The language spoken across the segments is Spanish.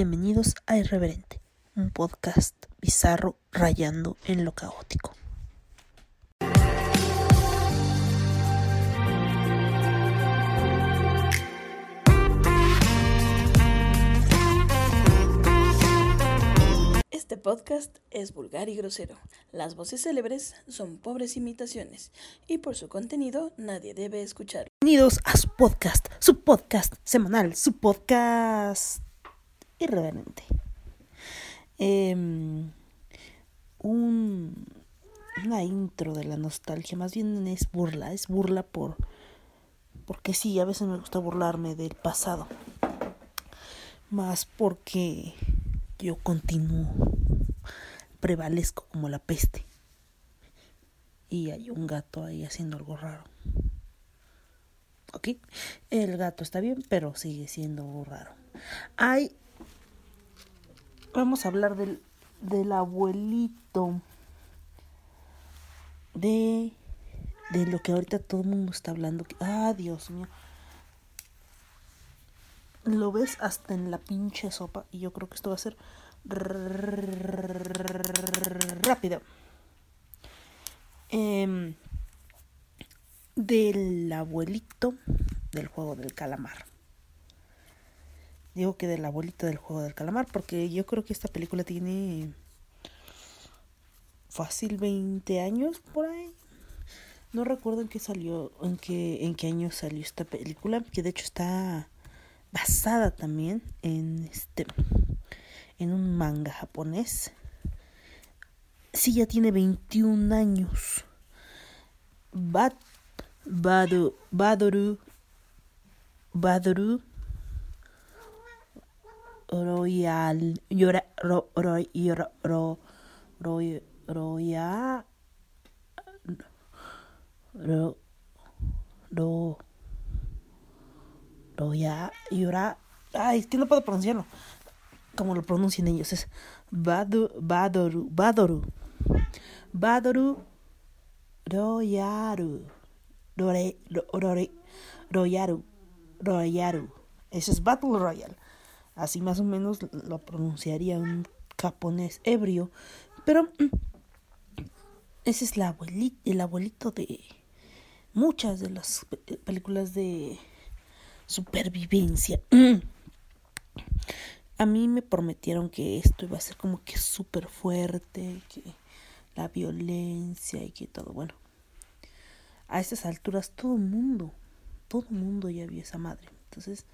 Bienvenidos a Irreverente, un podcast bizarro rayando en lo caótico. Este podcast es vulgar y grosero. Las voces célebres son pobres imitaciones y por su contenido nadie debe escucharlo. Bienvenidos a su podcast, su podcast semanal, su podcast irreverente. Em, un, una intro de la nostalgia, más bien es burla, es burla por... Porque sí, a veces me gusta burlarme del pasado. Más porque yo continúo, prevalezco como la peste. Y hay un gato ahí haciendo algo raro. ¿Ok? El gato está bien, pero sigue siendo raro. Hay vamos a hablar del, del abuelito. De, de lo que ahorita todo el mundo está hablando. Ah, Dios mío. Lo ves hasta en la pinche sopa. Y yo creo que esto va a ser rápido. Eh, del abuelito del juego del calamar. Digo que del abuelito del juego del calamar, porque yo creo que esta película tiene fácil 20 años por ahí. No recuerdo en qué salió, en qué, en qué año salió esta película, que de hecho está basada también en este en un manga japonés. Sí, ya tiene 21 años. Bad, Badu, Badoru, Badoru royal yora, ro, ro, ro, ro, ro, royal ro, ro, royal yora ay es que no puedo pronunciarlo. Como lo pronuncian ellos es Badu, Badoru Badoru. Badoru Royaru Royaru Royaru. Eso es Battle Royale Así más o menos lo pronunciaría un japonés ebrio. Pero mm, ese es el abuelito de muchas de las películas de supervivencia. A mí me prometieron que esto iba a ser como que súper fuerte, que la violencia y que todo. Bueno, a estas alturas todo el mundo, todo el mundo ya vio esa madre. Entonces,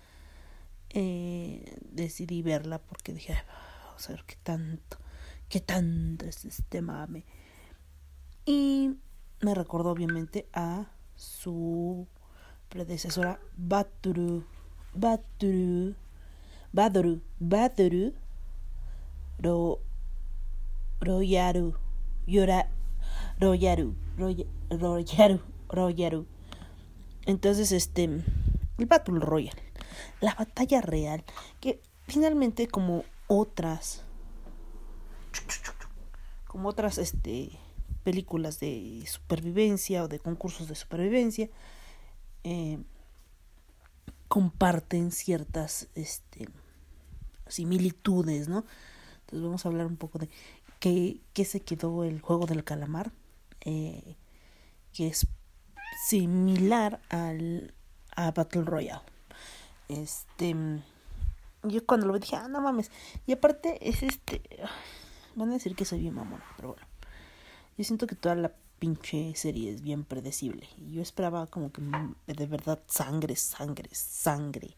eh, decidí verla porque dije, vamos a ver qué tanto, qué tanto es este mame. Y me recordó obviamente a su predecesora Baturu, Baturu, Badoru, Badoru, Ro, Royaru, Yora, Royaru, Royaru, Royaru. Entonces, este, el Battle Royale la batalla real, que finalmente como otras, como otras este, películas de supervivencia o de concursos de supervivencia, eh, comparten ciertas este, similitudes, ¿no? Entonces vamos a hablar un poco de qué, qué se quedó el juego del calamar, eh, que es similar al a Battle Royale. Este. Yo cuando lo vi dije, ah, no mames. Y aparte es este. Van a decir que soy bien mamón, pero bueno. Yo siento que toda la pinche serie es bien predecible. Y yo esperaba como que de verdad sangre, sangre, sangre.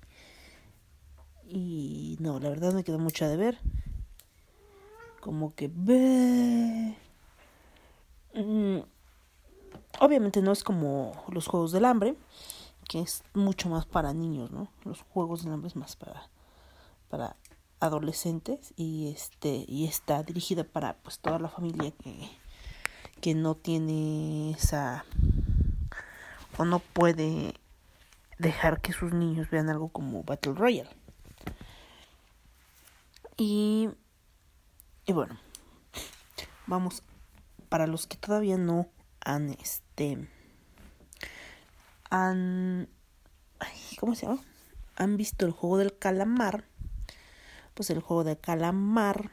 Y no, la verdad me quedó mucho de ver. Como que ve. Mm, obviamente no es como los juegos del hambre que es mucho más para niños, ¿no? Los juegos de hambre es más para para adolescentes y este y está dirigida para pues toda la familia que que no tiene esa o no puede dejar que sus niños vean algo como Battle Royale. Y y bueno, vamos para los que todavía no han este han... ¿Cómo se llama? Han visto el juego del calamar. pues el juego de calamar.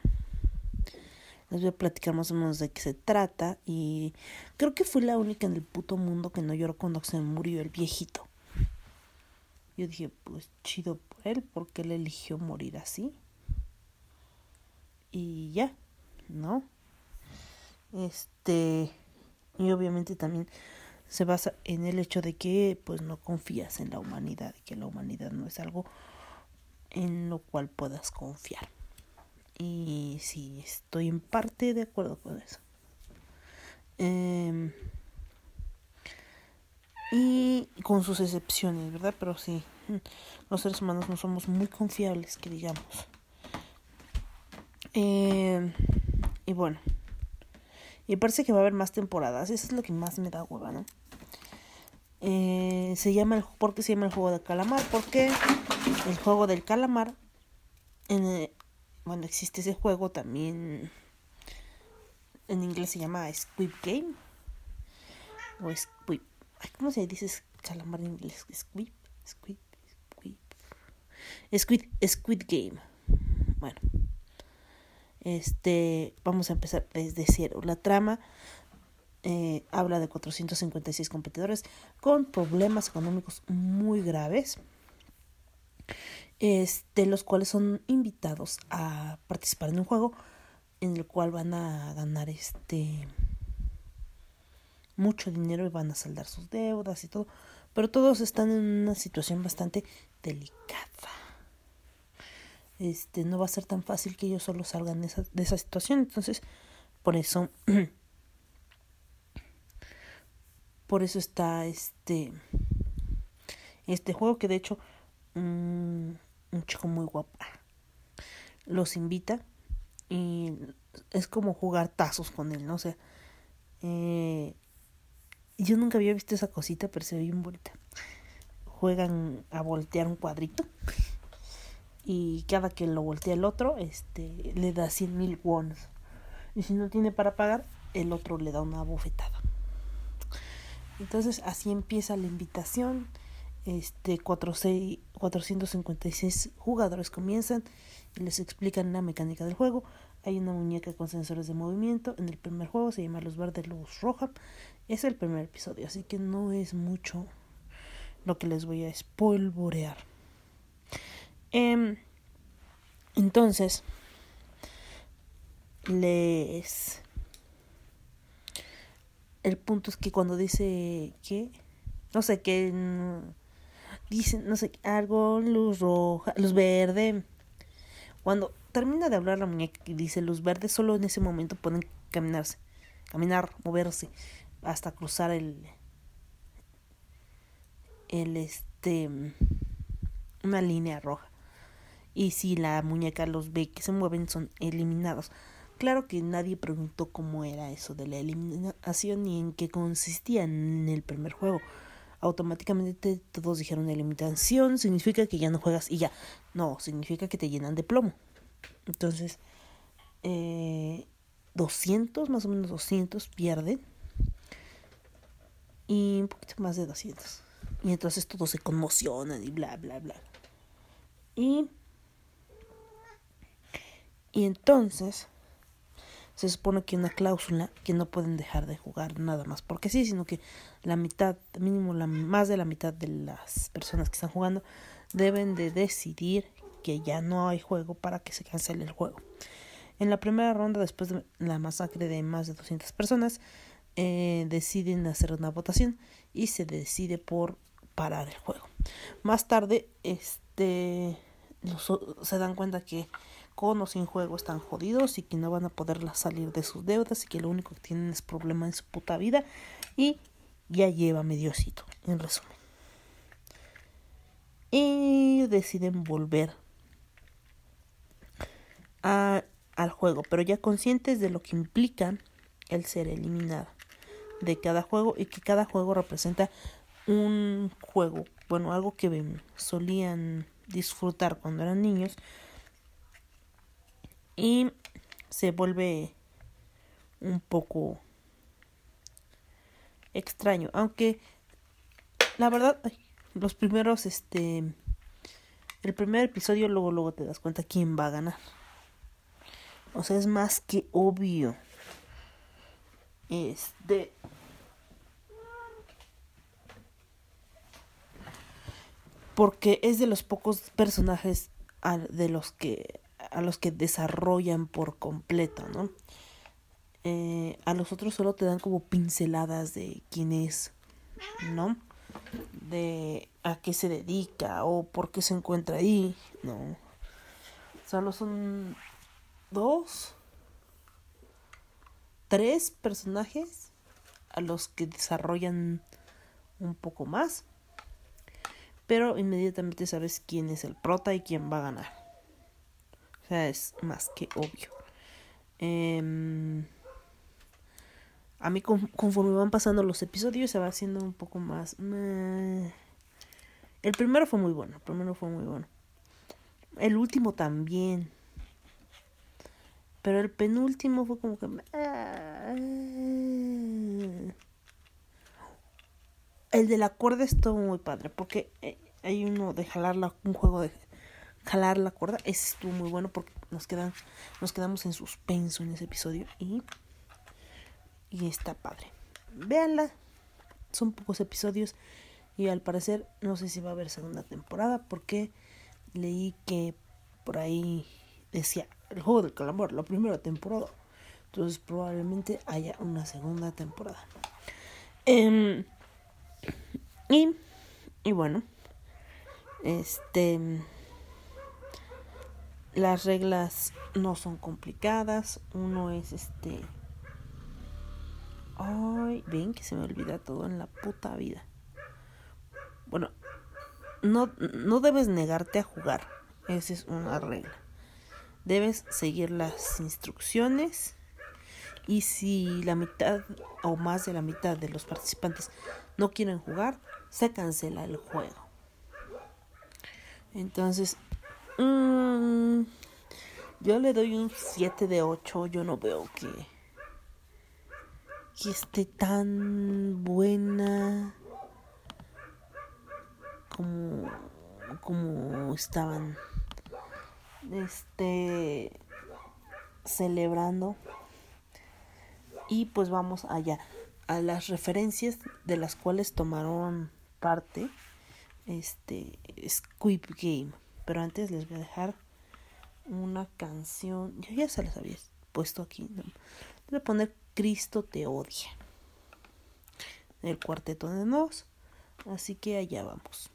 Les voy a platicar más o menos de qué se trata y creo que fui la única en el puto mundo que no lloró cuando se murió el viejito. Yo dije, pues chido por él, porque él eligió morir así. Y ya, ¿no? Este, y obviamente también se basa en el hecho de que pues no confías en la humanidad que la humanidad no es algo en lo cual puedas confiar. Y sí, estoy en parte de acuerdo con eso. Em, y con sus excepciones, ¿verdad? Pero sí, los seres humanos no somos muy confiables, que digamos. Em, y bueno, y parece que va a haber más temporadas. Eso es lo que más me da hueva, ¿no? Eh, se llama el, ¿Por qué se llama el juego de calamar? Porque el juego del calamar, en, bueno, existe ese juego también, en inglés se llama Squid Game, o Squid, ¿cómo se dice calamar en inglés? Squid, Squid, Squid, Squid, Squid Game. Bueno, este, vamos a empezar desde cero. La trama eh, habla de 456 competidores con problemas económicos muy graves, este, los cuales son invitados a participar en un juego en el cual van a ganar este mucho dinero y van a saldar sus deudas y todo, pero todos están en una situación bastante delicada. Este, no va a ser tan fácil que ellos solo salgan de esa, de esa situación, entonces por eso por eso está este este juego que de hecho un chico muy guapo los invita y es como jugar tazos con él no o sea eh, yo nunca había visto esa cosita pero se ve bien bonita. Juegan a voltear un cuadrito y cada que lo voltea el otro este le da cien mil wons y si no tiene para pagar el otro le da una bofetada entonces así empieza la invitación. Este 456 jugadores comienzan y les explican la mecánica del juego. Hay una muñeca con sensores de movimiento. En el primer juego se llama Luz Verde, Luz Roja. Es el primer episodio, así que no es mucho lo que les voy a espolvorear. Em, entonces, les el punto es que cuando dice que, no sé, que dice, no sé, algo, luz roja, luz verde, cuando termina de hablar la muñeca y dice luz verde, solo en ese momento pueden caminarse, caminar, moverse, hasta cruzar el, el, este, una línea roja. Y si la muñeca los ve que se mueven, son eliminados. Claro que nadie preguntó cómo era eso de la eliminación ni en qué consistía en el primer juego. Automáticamente todos dijeron eliminación significa que ya no juegas y ya. No, significa que te llenan de plomo. Entonces, eh, 200, más o menos 200 pierden. Y un poquito más de 200. Y entonces todos se conmocionan y bla, bla, bla. Y, y entonces se supone que una cláusula que no pueden dejar de jugar nada más porque sí, sino que la mitad, mínimo la más de la mitad de las personas que están jugando deben de decidir que ya no hay juego para que se cancele el juego. En la primera ronda, después de la masacre de más de 200 personas, eh, deciden hacer una votación y se decide por parar el juego. Más tarde, este, se dan cuenta que con o sin juego están jodidos y que no van a poder salir de sus deudas y que lo único que tienen es problema en su puta vida y ya lleva mediocito, en resumen. Y deciden volver a, al juego, pero ya conscientes de lo que implica el ser eliminado de cada juego y que cada juego representa un juego, bueno, algo que solían disfrutar cuando eran niños y se vuelve un poco extraño, aunque la verdad los primeros este el primer episodio luego luego te das cuenta quién va a ganar. O sea, es más que obvio. Este porque es de los pocos personajes de los que a los que desarrollan por completo, ¿no? Eh, a los otros solo te dan como pinceladas de quién es, ¿no? De a qué se dedica o por qué se encuentra ahí, ¿no? Solo son dos, tres personajes a los que desarrollan un poco más pero inmediatamente sabes quién es el prota y quién va a ganar. O sea, es más que obvio. Em, a mí conforme van pasando los episodios se va haciendo un poco más... el primero fue muy bueno, el primero fue muy bueno. El último también. Pero el penúltimo fue como que... El de la cuerda estuvo muy padre, porque eh, hay uno de jalar la, un juego de jalar la cuerda, ese estuvo muy bueno porque nos quedan, nos quedamos en suspenso en ese episodio y, y está padre. Véanla, son pocos episodios y al parecer no sé si va a haber segunda temporada porque leí que por ahí decía el juego del calamar, la primera temporada. Entonces probablemente haya una segunda temporada. Eh, y, y bueno, este, las reglas no son complicadas. Uno es este... Ay, ven que se me olvida todo en la puta vida. Bueno, no, no debes negarte a jugar. Esa es una regla. Debes seguir las instrucciones. Y si la mitad o más de la mitad de los participantes no quieren jugar, se cancela el juego. Entonces, mmm, yo le doy un 7 de 8. Yo no veo que, que esté tan buena como, como estaban este celebrando y pues vamos allá a las referencias de las cuales tomaron parte este Squid Game. Pero antes les voy a dejar una canción. Yo ya se las había puesto aquí. Voy a poner Cristo te odia. El cuarteto de nos. Así que allá vamos.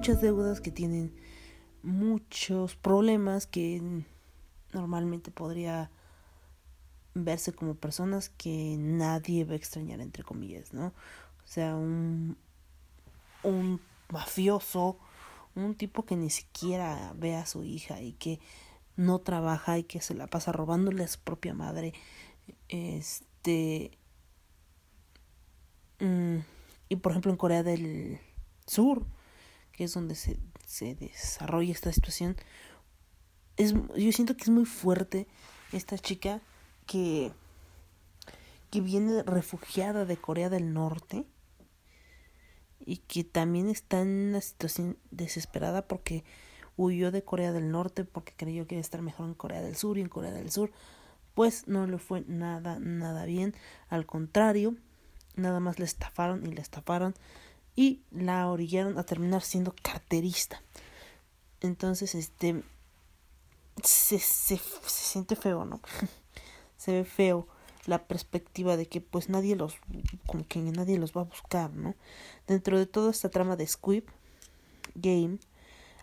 Muchas deudas, que tienen muchos problemas, que normalmente podría verse como personas que nadie va a extrañar, entre comillas, ¿no? O sea, un, un mafioso, un tipo que ni siquiera ve a su hija y que no trabaja y que se la pasa robándole a su propia madre. Este. Mm, y por ejemplo en Corea del Sur, que es donde se, se desarrolla esta situación, es, yo siento que es muy fuerte esta chica que, que viene refugiada de Corea del Norte y que también está en una situación desesperada porque huyó de Corea del Norte porque creyó que iba a estar mejor en Corea del Sur y en Corea del Sur pues no le fue nada nada bien. Al contrario nada más le estafaron y le estafaron y la orillaron a terminar siendo carterista. Entonces este se, se, se siente feo no se ve feo la perspectiva de que pues nadie los como que nadie los va a buscar, ¿no? Dentro de toda esta trama de Squib Game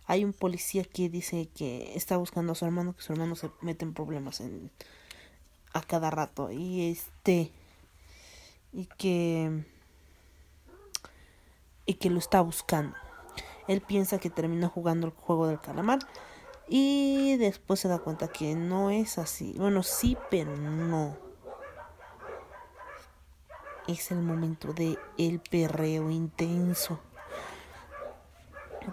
hay un policía que dice que está buscando a su hermano, que su hermano se mete en problemas en a cada rato. Y este y que y que lo está buscando. Él piensa que termina jugando el juego del calamar y después se da cuenta que no es así. Bueno, sí, pero no es el momento de el perreo intenso.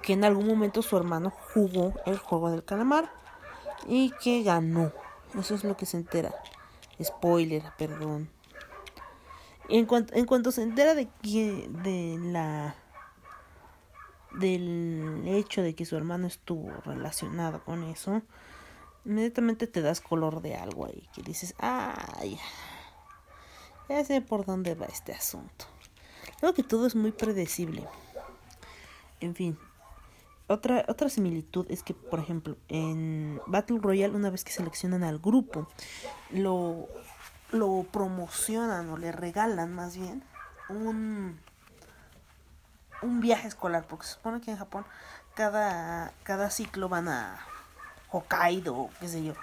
Que en algún momento su hermano jugó el juego del calamar y que ganó. Eso es lo que se entera. Spoiler, perdón. En cuanto, en cuanto se entera de que de la del hecho de que su hermano estuvo relacionado con eso, inmediatamente te das color de algo ahí, que dices, ay, ya sé por dónde va este asunto. Creo que todo es muy predecible. En fin. Otra, otra similitud es que, por ejemplo, en Battle Royale, una vez que seleccionan al grupo, lo, lo promocionan o le regalan más bien un, un viaje escolar, porque se supone que en Japón cada, cada ciclo van a Hokkaido, qué sé yo,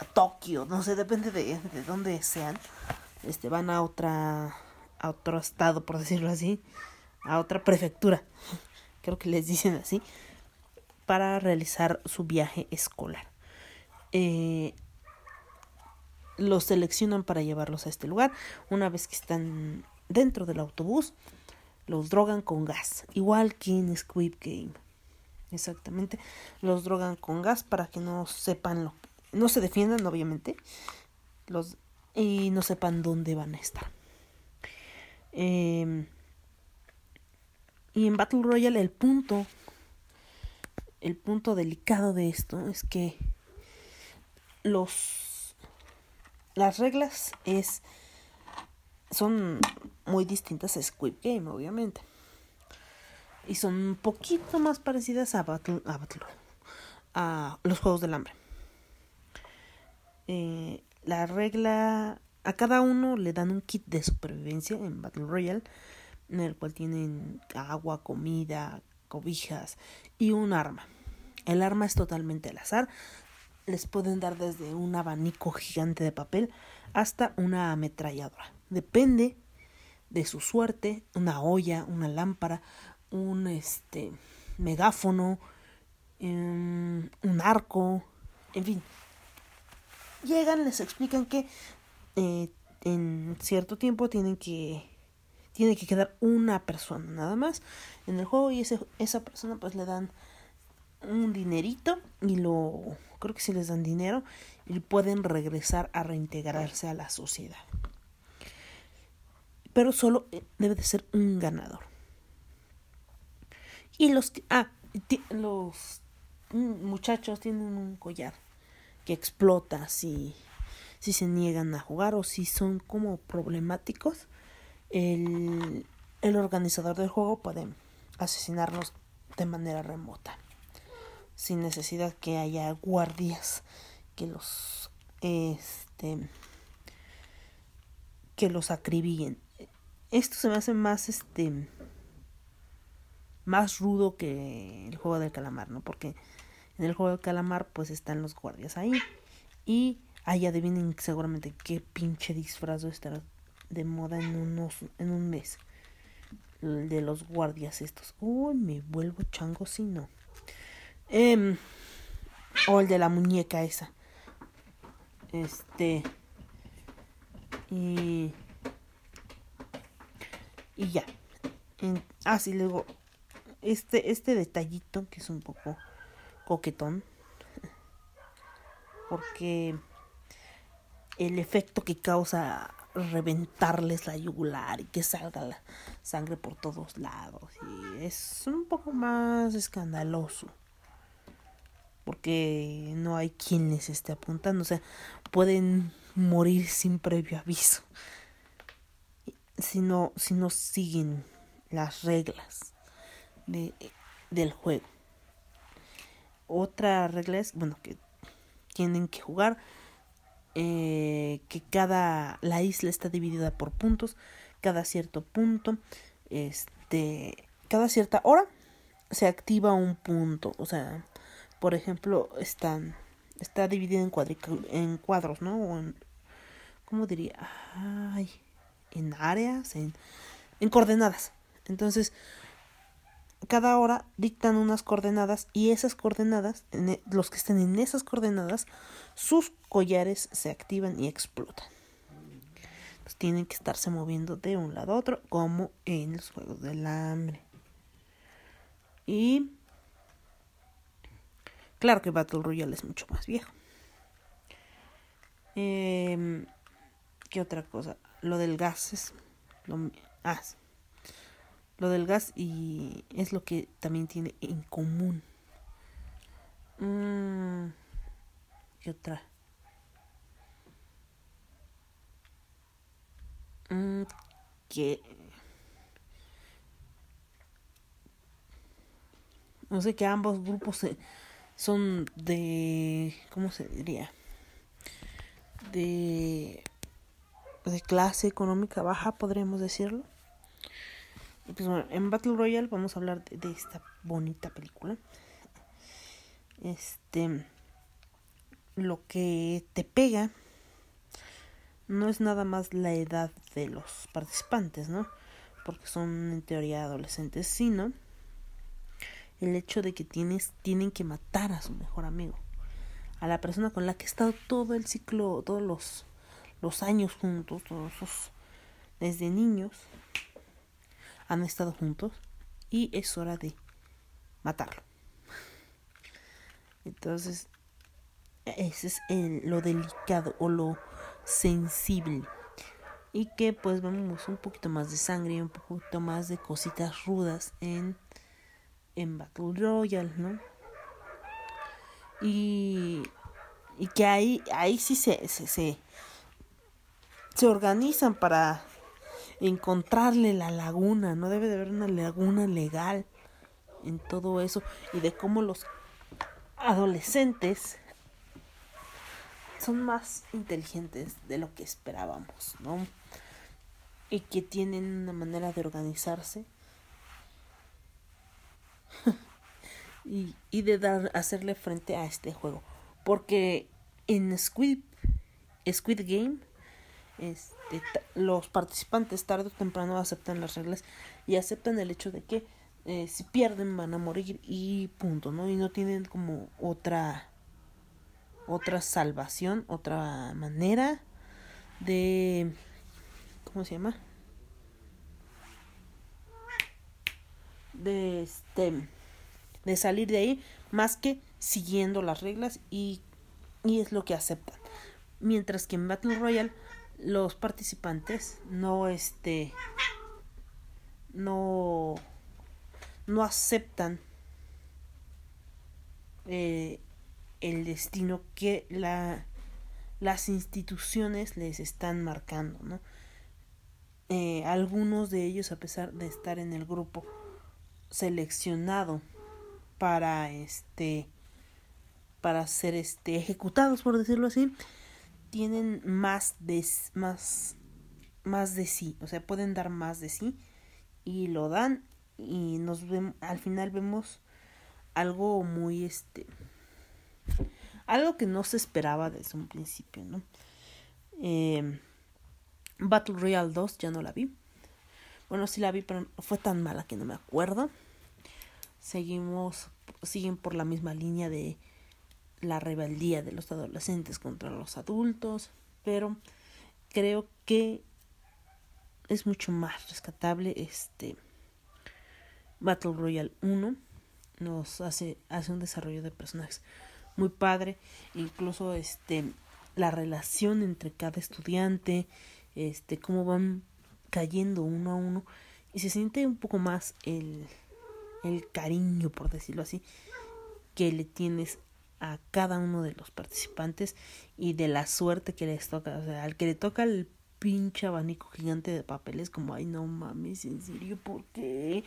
a Tokio, no sé, depende de, de dónde sean este, van a otra, a otro estado, por decirlo así, a otra prefectura, creo que les dicen así, para realizar su viaje escolar. Eh, los seleccionan para llevarlos a este lugar. Una vez que están dentro del autobús, los drogan con gas, igual que en Squid Game. Exactamente, los drogan con gas para que no sepan lo, no se defiendan, obviamente. Los y no sepan dónde van a estar. Em, y en Battle Royale el punto, el punto delicado de esto es que los, las reglas es, son muy distintas a Squid Game, obviamente. Y son un poquito más parecidas a Battle, a, Battle, a los Juegos del Hambre. Eh, la regla a cada uno le dan un kit de supervivencia en Battle Royale en el cual tienen agua, comida, cobijas y un arma. El arma es totalmente al azar. Les pueden dar desde un abanico gigante de papel hasta una ametralladora. Depende de su suerte, una olla, una lámpara, un este megáfono, em, un arco, en fin, llegan, les explican que eh, en cierto tiempo tienen que tiene que quedar una persona nada más en el juego y ese, esa persona pues le dan un dinerito y lo creo que si les dan dinero y pueden regresar a reintegrarse a la sociedad pero solo eh, debe de ser un ganador y los ah los muchachos tienen un collar que explota si, si se niegan a jugar o si son como problemáticos, el, el organizador del juego puede asesinarlos de manera remota, sin necesidad que haya guardias que los este que los acribillen. Esto se me hace más este más rudo que el juego del calamar, ¿no? Porque en el juego del calamar pues están los guardias ahí y ahí adivinen seguramente qué pinche disfraz estará de moda en unos en un mes. El de los guardias estos. Uy, me vuelvo chango si no. Eh, o el de la muñeca esa. Este. Y. Y ya. ah, sí, luego. Este, este detallito que es un poco coquetón. Porque el efecto que causa reventarles la yugular y que salga la sangre por todos lados. Y es un poco más escandaloso porque no hay quien les esté apuntando, o sea, pueden morir sin previo aviso si no, si no siguen las reglas de, del juego. Otra regla es, bueno, que tienen que jugar, eh, que cada, la isla está dividida por puntos, cada cierto punto, este, cada cierta hora se activa un punto, o sea, por ejemplo, están está dividido en, en cuadros, ¿no? O en, ¿Cómo diría? Ay, en áreas, en, en coordenadas. Entonces, cada hora dictan unas coordenadas y esas coordenadas, e, los que estén en esas coordenadas, sus collares se activan y explotan. Entonces, tienen que estarse moviendo de un lado a otro, como en los juegos del hambre. Y Claro que Battle Royale es mucho más viejo. Eh, ¿Qué otra cosa? Lo del gas es lo, ah, lo del gas y es lo que también tiene en común. Mm, ¿Qué otra? Mm, que no sé que ambos grupos son de, ¿cómo se diría? De, de clase económica baja, podríamos decirlo. Y pues bueno, en Battle Royale vamos a hablar de, de esta bonita película. Este, lo que te pega no es nada más la edad de los participantes, ¿no? Porque son en teoría adolescentes, sino el hecho de que tienes, tienen que matar a su mejor amigo, a la persona con la que ha estado todo el ciclo, todos los, los años juntos, todos esos, desde niños, han estado juntos y es hora de matarlo. Entonces, ese es el, lo delicado o lo sensible. Y que pues vemos un poquito más de sangre un poquito más de cositas rudas en en Battle Royale, ¿no? Y, y que ahí, ahí sí se, se, se organizan para encontrarle la laguna, no debe de haber una laguna legal en todo eso y de cómo los adolescentes son más inteligentes de lo que esperábamos, ¿no? Y que tienen una manera de organizarse y, y, de dar, hacerle frente a este juego. Porque en Squid, Squid Game, este, los participantes tarde o temprano aceptan las reglas y aceptan el hecho de que eh, si pierden van a morir y punto, ¿no? Y no tienen como otra otra salvación, otra manera de ¿cómo se llama? de este de salir de ahí más que siguiendo las reglas y, y es lo que aceptan. Mientras que en Battle Royale los participantes no este no no aceptan eh, el destino que la, las instituciones les están marcando, ¿no? Eh, algunos de ellos, a pesar de estar en el grupo seleccionado para este para ser este ejecutados por decirlo así tienen más de más más de sí o sea pueden dar más de sí y lo dan y nos al final vemos algo muy este algo que no se esperaba desde un principio, ¿no? Eh, Battle Royale 2 ya no la vi. Bueno, sí la vi, pero fue tan mala que no me acuerdo. Seguimos, siguen por la misma línea de la rebeldía de los adolescentes contra los adultos, pero creo que es mucho más rescatable este Battle Royale 1 nos hace hace un desarrollo de personajes muy padre, incluso este la relación entre cada estudiante, este cómo van cayendo uno a uno y se siente un poco más el el cariño, por decirlo así, que le tienes a cada uno de los participantes y de la suerte que les toca. O sea, al que le toca el pinche abanico gigante de papeles, como, ay, no mames, en serio, ¿por qué?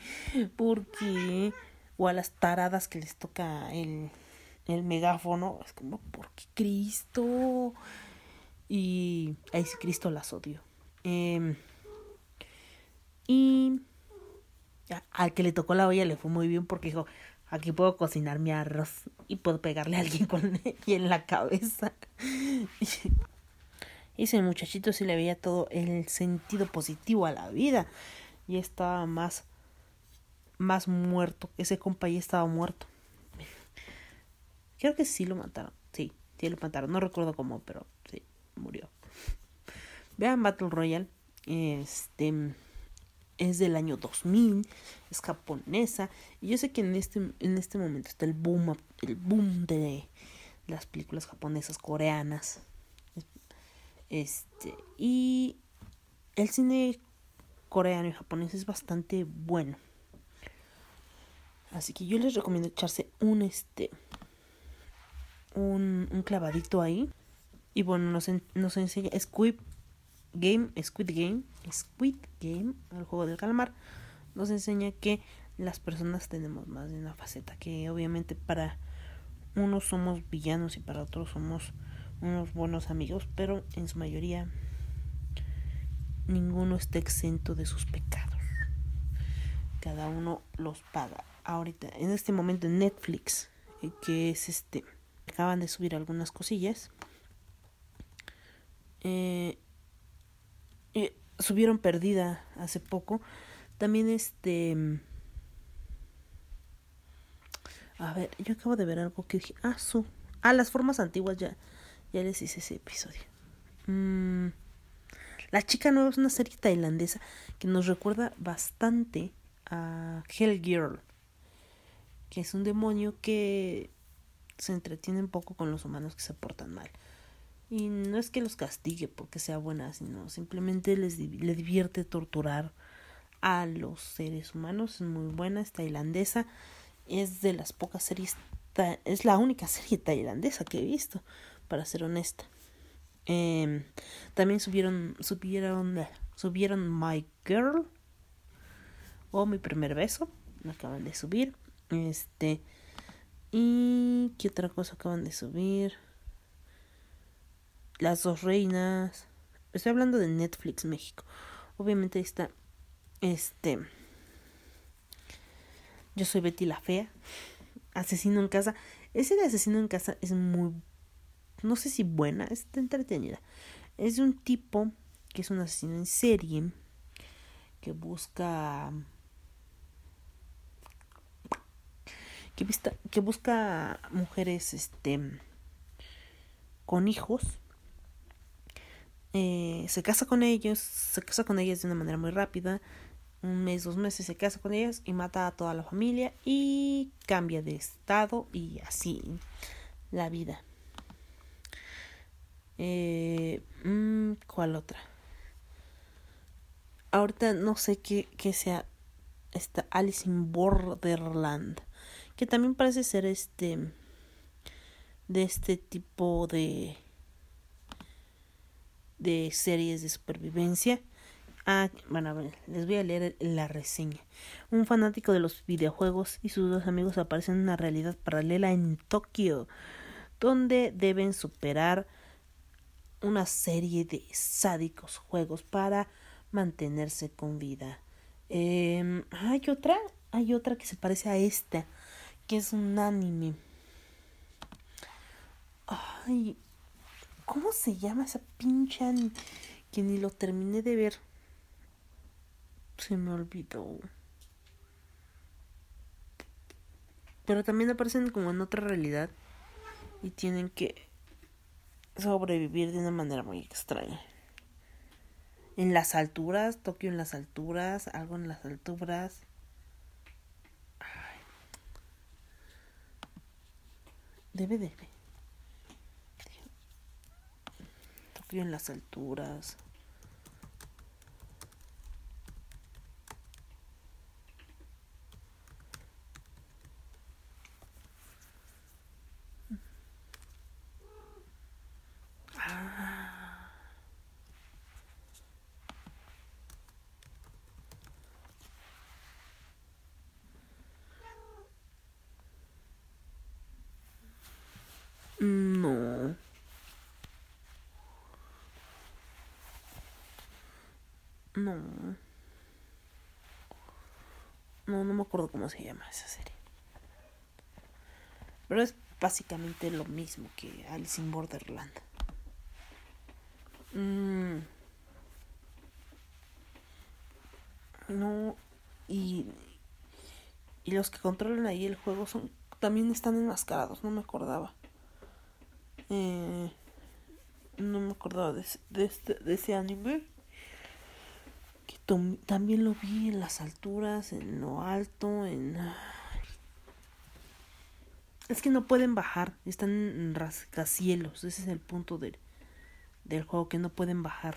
¿Por qué? O a las taradas que les toca el, el megáfono, es como, ¿por qué Cristo? Y ahí sí, Cristo las odio. Eh, y al que le tocó la olla le fue muy bien porque dijo, aquí puedo cocinar mi arroz y puedo pegarle a alguien con y en la cabeza. Y ese muchachito sí le veía todo el sentido positivo a la vida y estaba más más muerto. Ese compa ya estaba muerto. Creo que sí lo mataron. Sí, sí lo mataron. No recuerdo cómo, pero sí, murió. Vean Battle Royale. Este es del año 2000, es japonesa, y yo sé que en este, en este momento está el boom, el boom de las películas japonesas, coreanas, este, y el cine coreano y japonés es bastante bueno. Así que yo les recomiendo echarse un este un, un clavadito ahí. Y bueno, nos, nos enseña Squid Game, Squid Game, Squid Game, el juego del calamar, nos enseña que las personas tenemos más de una faceta, que obviamente para unos somos villanos y para otros somos unos buenos amigos, pero en su mayoría ninguno está exento de sus pecados. Cada uno los paga. Ahorita, en este momento en Netflix, eh, que es este, acaban de subir algunas cosillas. Eh, eh, subieron perdida hace poco. También este... A ver, yo acabo de ver algo que dije. Ah, su. Ah, las formas antiguas ya. Ya les hice ese episodio. Mm, la chica nueva es una serie tailandesa que nos recuerda bastante a Hell Girl. Que es un demonio que se entretiene un poco con los humanos que se portan mal. Y no es que los castigue porque sea buena, sino simplemente les le divierte torturar a los seres humanos. Es muy buena, es tailandesa. Es de las pocas series, es la única serie tailandesa que he visto, para ser honesta. Eh, también subieron, subieron, subieron My Girl o Mi Primer Beso. Lo acaban de subir. Este. ¿Y qué otra cosa acaban de subir? Las dos reinas. Estoy hablando de Netflix México. Obviamente está. Este. Yo soy Betty la Fea. Asesino en casa. Ese de asesino en casa es muy. No sé si buena, está entretenida. Es de un tipo que es un asesino en serie. Que busca. Que busca mujeres este con hijos eh, se casa con ellos, se casa con ellas de una manera muy rápida, un mes, dos meses se casa con ellas y mata a toda la familia y cambia de estado y así la vida. Eh, mm, ¿Cuál otra? Ahorita no sé qué, qué sea esta Alice in Borderland, que también parece ser este de este tipo de de series de supervivencia. Ah, bueno, les voy a leer la reseña. Un fanático de los videojuegos y sus dos amigos aparecen en una realidad paralela en Tokio, donde deben superar una serie de sádicos juegos para mantenerse con vida. Eh, hay otra, hay otra que se parece a esta, que es un anime. Ay, ¿cómo se llama esa pinche? Que ni lo terminé de ver. Se me olvidó. Pero también aparecen como en otra realidad. Y tienen que sobrevivir de una manera muy extraña. En las alturas, Tokio en las alturas, algo en las alturas. Debe de. Tokio en las alturas. No. No. No, me acuerdo cómo se llama esa serie. Pero es básicamente lo mismo que Alice in Borderland. Mm. No. Y. Y los que controlan ahí el juego son. También están enmascarados, no me acordaba. Eh, no me acordaba de, de, este, de ese anime. También lo vi en las alturas, en lo alto, en... Es que no pueden bajar, están en rascacielos, ese es el punto del, del juego, que no pueden bajar.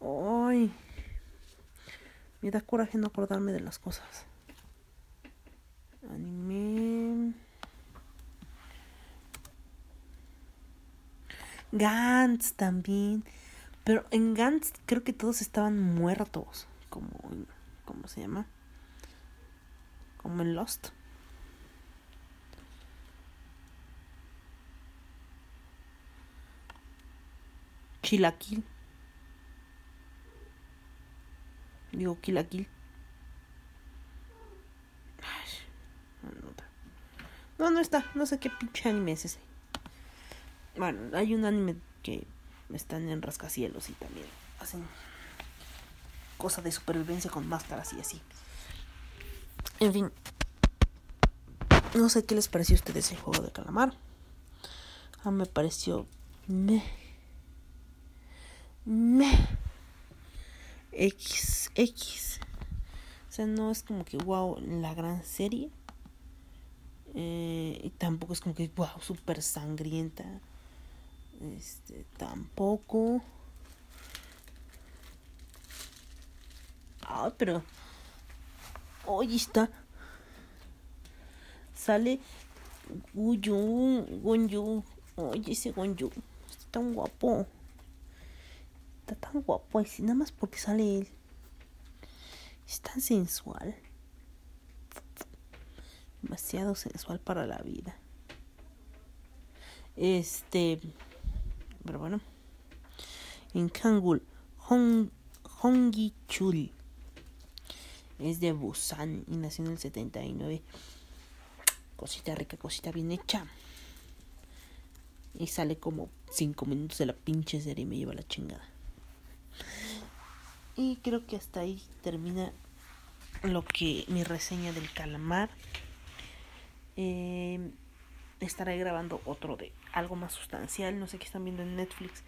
Ay, me da coraje no acordarme de las cosas. Anime. Gantz también. Pero en Gantz creo que todos estaban muertos. Como, ¿cómo se llama? Como en Lost. Chilaquil. Digo, Kilaquil. No, no está. No sé qué pinche anime es ese. Bueno, hay un anime que están en rascacielos y también hacen cosas de supervivencia con máscaras y así. En fin. No sé qué les pareció a ustedes el juego de calamar. A mí me pareció me me X X. O sea, no es como que wow, la gran serie. Eh, y tampoco es como que wow, super sangrienta. Este, tampoco. Ah, pero. Oye, está. Sale Guyu, Gonyu. Oye, ese Gonyu. Está tan guapo. Está tan guapo. Y nada más porque sale él. Es tan sensual. Demasiado sensual para la vida. Este. Pero bueno. En Kangul, Hong, Hongi Chul. Es de Busan y nació en el 79. Cosita rica, cosita bien hecha. Y sale como 5 minutos de la pinche serie y me lleva la chingada. Y creo que hasta ahí termina lo que mi reseña del calamar. Eh, estaré grabando otro de algo más sustancial. No sé qué están viendo en Netflix.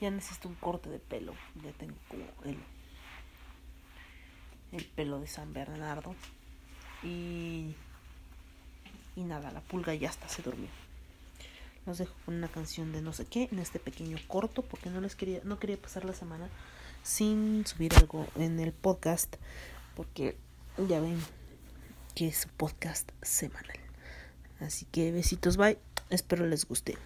Ya necesito un corte de pelo. Ya tengo como el, el pelo de San Bernardo. Y, y nada, la pulga ya hasta se durmió. Los dejo con una canción de no sé qué en este pequeño corto porque no les quería no quería pasar la semana sin subir algo en el podcast porque ya ven que es podcast semanal. Así que besitos, bye. Espero les guste.